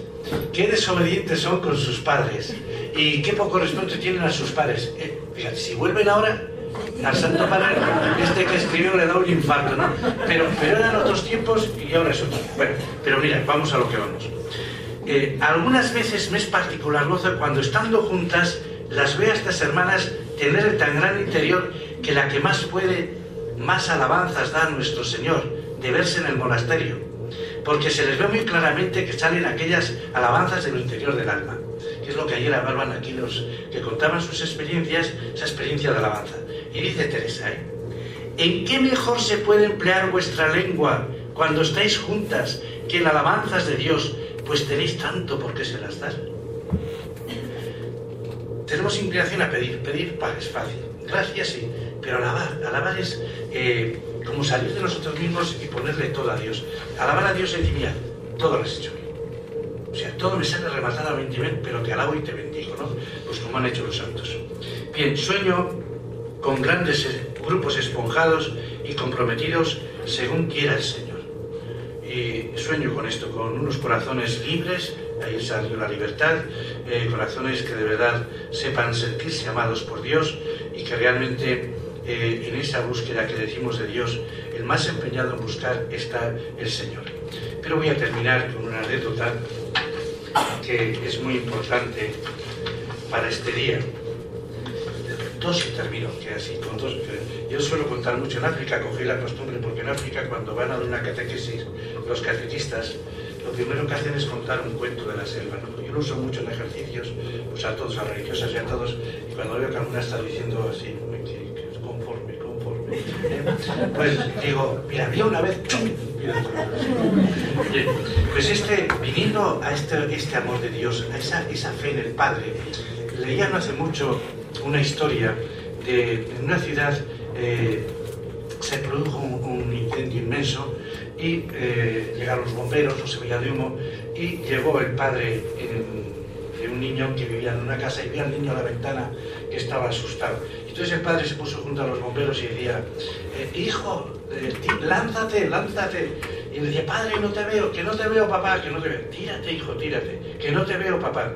qué desobedientes son con sus padres y qué poco respeto tienen a sus padres. Eh, si vuelven ahora, al Santo Padre, este que escribió le da un infarto, ¿no? Pero, pero eran otros tiempos y ahora es otro. Bueno, pero mira, vamos a lo que vamos. Eh, algunas veces me es particular gozo cuando estando juntas las veo a estas hermanas tener tan gran interior que la que más puede, más alabanzas da a nuestro Señor de verse en el monasterio, porque se les ve muy claramente que salen aquellas alabanzas del interior del alma, que es lo que ayer hablaban aquí los que contaban sus experiencias, esa experiencia de alabanza. Y dice Teresa. ¿en qué mejor se puede emplear vuestra lengua cuando estáis juntas que en alabanzas de Dios, pues tenéis tanto por qué se las dar? Tenemos inclinación a pedir, pedir es fácil, gracias sí, pero alabar, alabar es eh, como salir de nosotros mismos y ponerle todo a Dios. Alabar a Dios es decir, todo lo has hecho bien. O sea, todo me sale rematadamente bien, pero te alabo y te bendigo, ¿no? Pues como han hecho los santos. Bien, sueño con grandes grupos esponjados y comprometidos según quiera el Señor. Y sueño con esto, con unos corazones libres, ahí salió la libertad, eh, corazones que de verdad sepan sentirse amados por Dios y que realmente eh, en esa búsqueda que decimos de Dios, el más empeñado en buscar está el Señor. Pero voy a terminar con una anécdota que es muy importante para este día y termino, que así, dos. Yo suelo contar mucho en África, cogí la costumbre, porque en África cuando van a una catequesis, los catequistas, lo primero que hacen es contar un cuento de la selva. Yo lo uso mucho en ejercicios, pues a todos, a religiosas y a todos, y cuando veo que alguna está diciendo así, conforme, conforme, ¿eh? pues digo, mira, había una vez. Pues este, viniendo a este, este amor de Dios, a esa, esa fe en el Padre, leía no hace mucho una historia de en una ciudad eh, se produjo un, incendio inmenso y eh, llegaron los bomberos, no se veía de humo, y llegó el padre de un niño que vivía en una casa y vio al niño a la ventana que estaba asustado. Entonces el padre se puso junto a los bomberos y decía, eh, hijo, lánzate, lánzate. Y le decía, padre, no te veo, que no te veo, papá, que no te veo. Tírate, hijo, tírate, que no te veo, papá.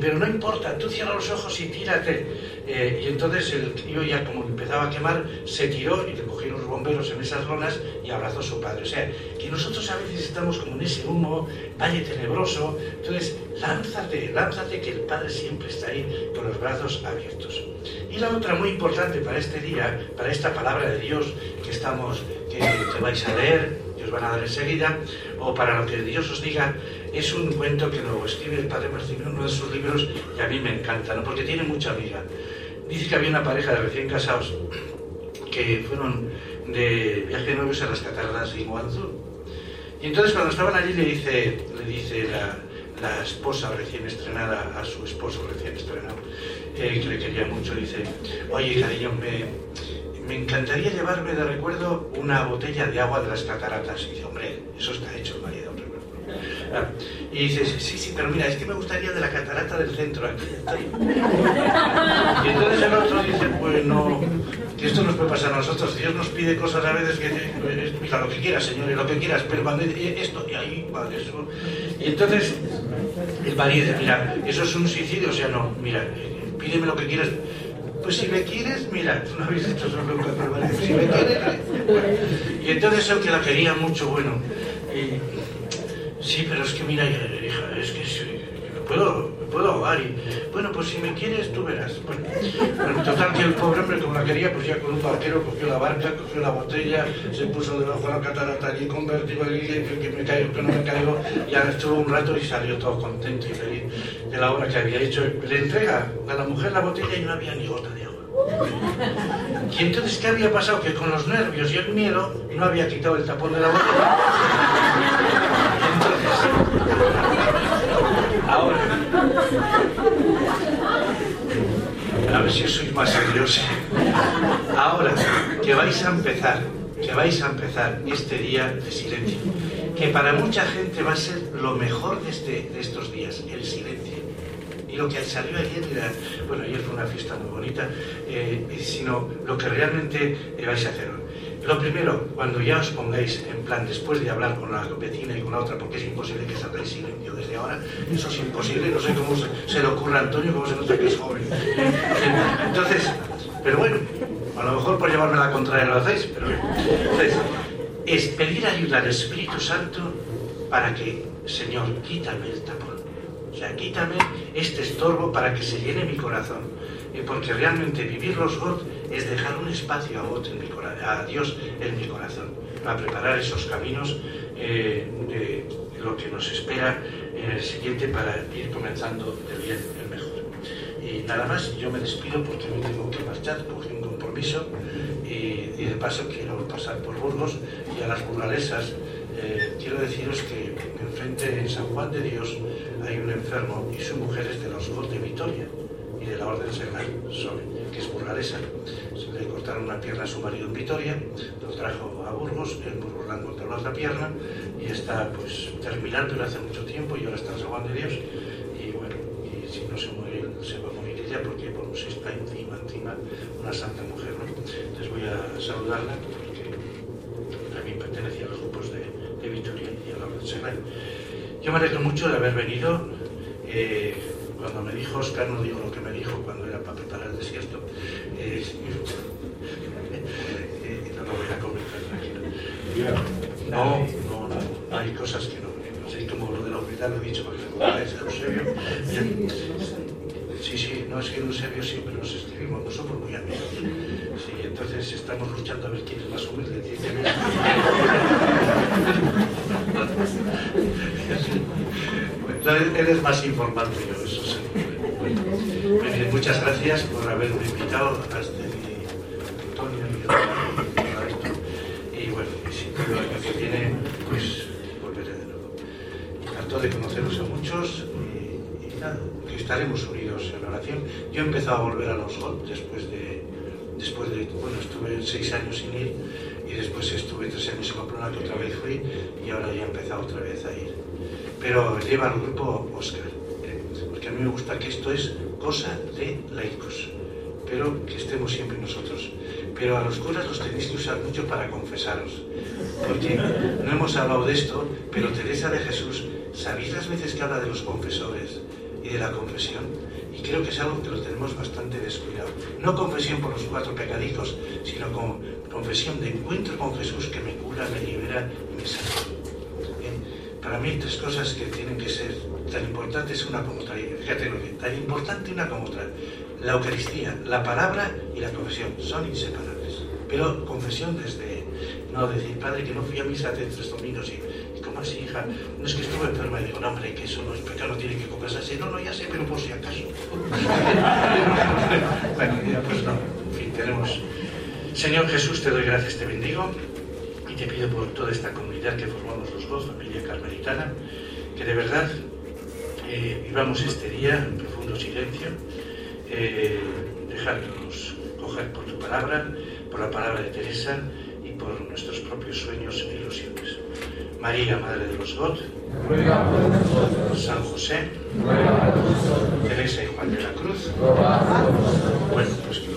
pero no importa, tú cierra los ojos y tírate. Eh, y entonces el tío ya como empezaba a quemar, se tiró y le cogieron los bomberos en esas lonas y abrazó a su padre. O sea, que nosotros a veces estamos como en ese humo, valle tenebroso. Entonces, lánzate, lánzate, que el padre siempre está ahí con los brazos abiertos. Y la otra muy importante para este día, para esta palabra de Dios que estamos, que, que vais a leer, van a dar enseguida, o para lo que Dios os diga, es un cuento que lo escribe el padre Martín en uno de sus libros y a mí me encanta, ¿no? porque tiene mucha amiga. Dice que había una pareja de recién casados que fueron de viaje nuevos a las cataratas de Iguazú. Y entonces cuando estaban allí le dice, le dice la, la esposa recién estrenada a su esposo recién estrenado, que le quería mucho, dice, oye cariño, me, me encantaría llevarme de recuerdo una botella de agua de las cataratas. Y dice, hombre, eso está hecho, marido. Ah, y dice, sí, sí, pero mira, es que me gustaría de la catarata del centro. Aquí Y entonces el otro dice, pues no, que esto nos puede pasar a nosotros. Dios nos pide cosas a veces que, mira, lo que quieras, Señor, lo que quieras, pero cuando esto, y ahí, vale, eso. Y entonces el marido dice, mira, eso es un suicidio, o sea, no, mira, pídeme lo que quieras pues si me quieres, mira, tú no habéis hecho solo ¿vale? si me quieres. Y entonces el que la quería mucho, bueno, sí, pero es que mira, hija, es que me puedo, me puedo ahogar y, bueno, pues si me quieres, tú verás. Bueno, total que el pobre hombre, como la quería, pues ya con un barquero cogió la barca, cogió la botella, se puso debajo de la catarata allí con vértigo, y que, que me caigo, que no me caigo, ya estuvo un rato y salió todo contento y feliz de la obra que había hecho. Le entrega a la mujer la botella y no había ni gota de agua. Y entonces, ¿qué había pasado? Que con los nervios y el miedo no había quitado el tapón de la botella. A ver si sois más serios. Ahora, que vais a empezar, que vais a empezar este día de silencio, que para mucha gente va a ser lo mejor de, este, estos días, el silencio. Y lo que salió ayer bueno, ayer fue una fiesta muy bonita, eh, sino lo que realmente vais a hacer hoy. Lo primero, cuando ya os pongáis en plan, después de hablar con la vecina y con la otra, porque es imposible que salgáis silencio desde ahora, eso es imposible, no sé cómo se, le ocurre a Antonio, cómo se nota que es joven. Entonces, pero bueno, a lo mejor por llevarme la contraria lo hacéis, pero entonces, es pedir ayuda al Espíritu Santo para que, Señor, quítame el tapón. O sea, quítame este estorbo para que se llene mi corazón. Porque realmente vivir los GOT es dejar un espacio a, cora- a Dios en mi corazón, para preparar esos caminos eh, de lo que nos espera en el siguiente para ir comenzando del bien el mejor. Y nada más, yo me despido porque me tengo que marchar, cogí un compromiso y, de paso quiero pasar por Burgos y a las burgalesas. eh, quiero deciros que enfrente en San Juan de Dios hay un enfermo y su mujer es de los GOT de Vitoria de la Orden Sobe, que es burgalesa. Se le cortaron una pierna a su marido en Vitoria, lo trajo a Burgos, en Burgos le han cortado la otra pierna y está pues terminal, pero hace mucho tiempo y ahora está en San de Dios. Y bueno, y si no se muere, se va a morir ella porque bueno, se está encima, encima, una santa mujer. ¿no? Entonces voy a saludarla porque también pertenecía a los grupos de, de Vitoria y a la Orden Seglar. Yo me alegro mucho de haber venido. eh, cuando me dijo Oscar, no digo lo que me dijo cuando era para preparar el desierto. eh, eh, no lo voy a comentar, tranquilo. No, no, no, hay cosas que no. No sé como lo de la humildad lo he dicho para que acordáis de Eusebio. Sí, sí, no es que Eusebio siempre nos escribimos, no somos muy amigos. Sí, entonces estamos luchando a ver quién es más humilde. Entonces, él es más informal que yo, eso sí. Bueno, muy bien, muchas gracias por haberme invitado a este Antonio y a esto. Y bueno, si el año que viene, pues volveré de nuevo. Trato de conoceros a muchos y, nada, que estaremos unidos en oración. Yo he empezado a volver a los GOT después de, después de, bueno, estuve seis años sin ir y después estuve tres años en Pamplona que otra vez fui y ahora ya he empezado otra vez a ir. Pero lleva al grupo Oscar, me gusta que esto es cosa de laicos, pero que estemos siempre nosotros. Pero a los curas los tenéis que usar mucho para confesaros, porque no hemos hablado de esto, pero Teresa de Jesús, ¿sabéis las veces que habla de los confesores y de la confesión? Y creo que es algo que lo tenemos bastante descuidado. No confesión por los cuatro pecadicos, sino como confesión de encuentro con Jesús que me cura, me libera y me sana. Para mí, tres cosas que tienen que ser tan importantes una como otra. Fíjate lo que tan importante una como otra. La Eucaristía, la palabra y la confesión son inseparables. Pero confesión desde, no decir, padre, que no fui a misa hace tres domingos y, ¿cómo así, hija? No es que estuve enferma y digo, no, hombre, que eso no es pecado, tiene que confesarse. No, no, ya sé, pero por si acaso. bueno, ya pues no. En fin, tenemos. Señor Jesús, te doy gracias, te bendigo te pido por toda esta comunidad que formamos los dos, familia carmelitana, que de verdad eh, vivamos este día en profundo silencio, eh, coger por tu palabra, por la palabra de Teresa y por nuestros propios sueños e ilusiones. María, Madre de los God, San José, Teresa y Juan de la Cruz, bueno, pues que